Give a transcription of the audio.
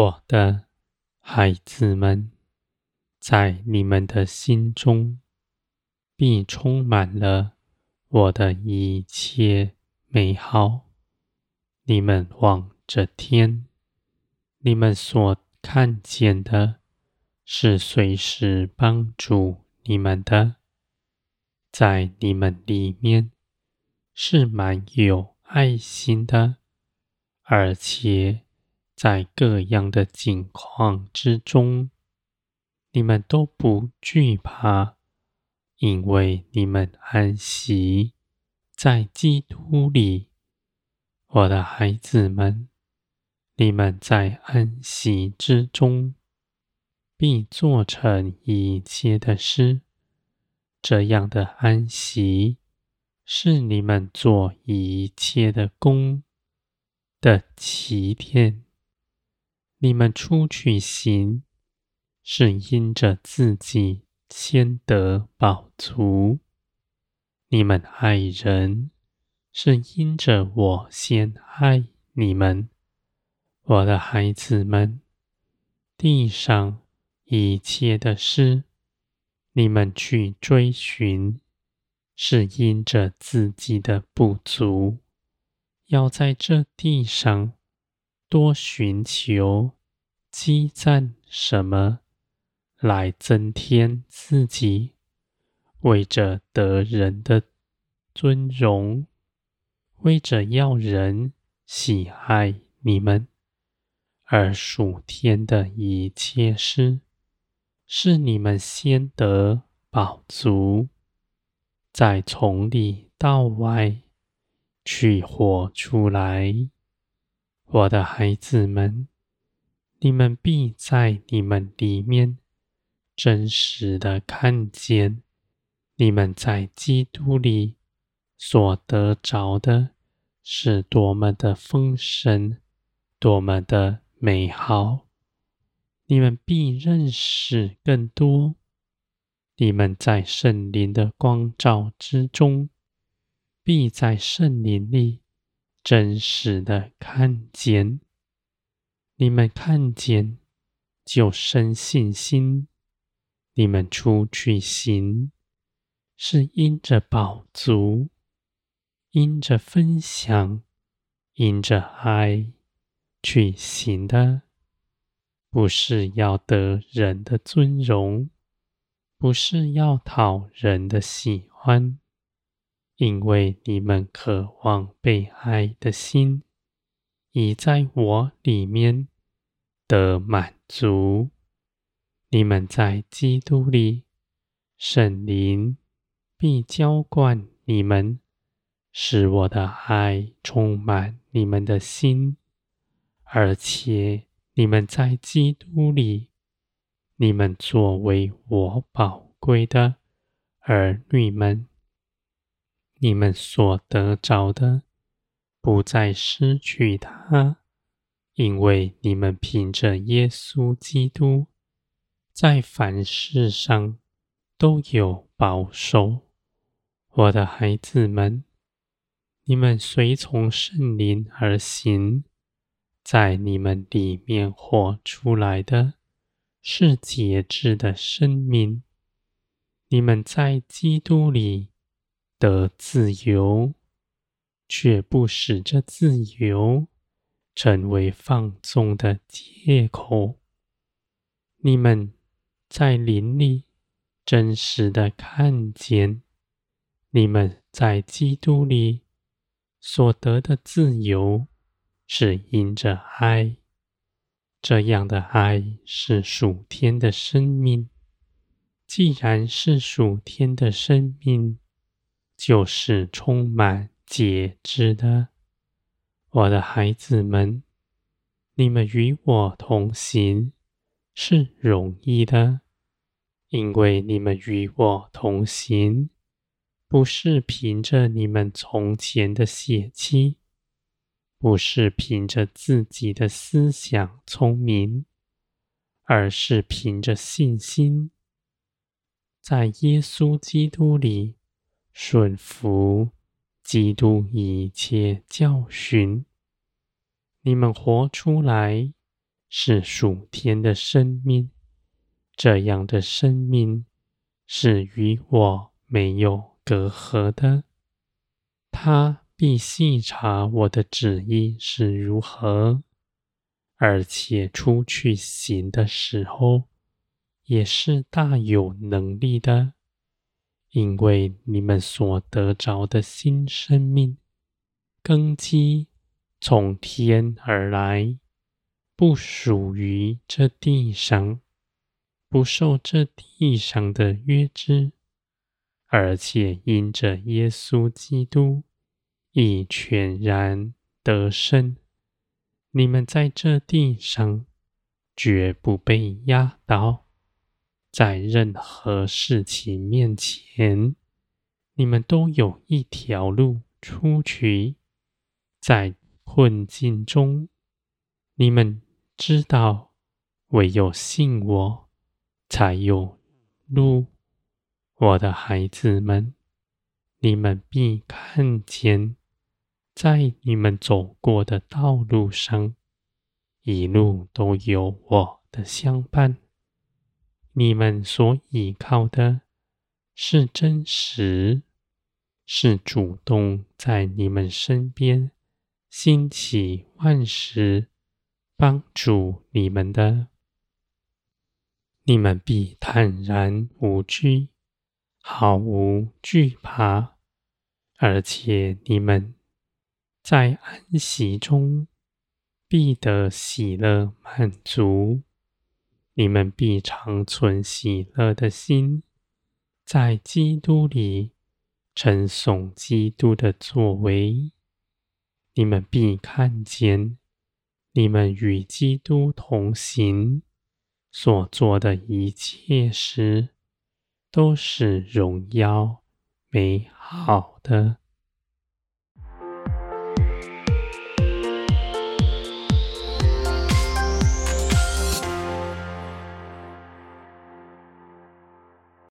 我的孩子们，在你们的心中必充满了我的一切美好。你们望着天，你们所看见的是随时帮助你们的，在你们里面是满有爱心的，而且。在各样的境况之中，你们都不惧怕，因为你们安息在基督里。我的孩子们，你们在安息之中，必做成一切的事。这样的安息，是你们做一切的工的起点。你们出去行，是因着自己先得饱足；你们爱人，是因着我先爱你们。我的孩子们，地上一切的事，你们去追寻，是因着自己的不足，要在这地上。多寻求积攒什么来增添自己，为着得人的尊荣，为着要人喜爱你们，而属天的一切事，是你们先得饱足，再从里到外去活出来。我的孩子们，你们必在你们里面真实的看见，你们在基督里所得着的是多么的丰盛，多么的美好。你们必认识更多，你们在圣灵的光照之中，必在圣灵里。真实的看见，你们看见就生信心。你们出去行，是因着饱足，因着分享，因着爱去行的，不是要得人的尊荣，不是要讨人的喜欢。因为你们渴望被爱的心，已在我里面得满足。你们在基督里，圣灵必浇灌你们，使我的爱充满你们的心。而且你们在基督里，你们作为我宝贵的儿女们。你们所得着的，不再失去它，因为你们凭着耶稣基督，在凡事上都有保守。我的孩子们，你们随从圣灵而行，在你们里面活出来的是节制的生命。你们在基督里。得自由，却不使这自由成为放纵的借口。你们在灵里真实的看见，你们在基督里所得的自由，是因着爱。这样的爱是属天的生命。既然是属天的生命，就是充满节制的，我的孩子们，你们与我同行是容易的，因为你们与我同行，不是凭着你们从前的血气，不是凭着自己的思想聪明，而是凭着信心，在耶稣基督里。顺服基督一切教训，你们活出来是属天的生命，这样的生命是与我没有隔阂的。他必细察我的旨意是如何，而且出去行的时候，也是大有能力的，因为你们所得着的新生命根基从天而来，不属于这地上，不受这地上的约制。而且因着耶稣基督已全然得胜，你们在这地上绝不被压倒。在任何事情面前，你们都有一条路出去。在困境中，你们知道，唯有信我，才有路。我的孩子们，你们必看见，在你们走过的道路上，一路都有我的相伴。你们所依靠的是真实，是主动在你们身边兴起万事，帮助你们的。你们必坦然无惧。毫无惧怕，而且你们在安息中必得喜乐满足。你们必常存喜乐的心，在基督里称颂基督的作为。你们必看见，你们与基督同行所做的一切事。都是荣耀美好的。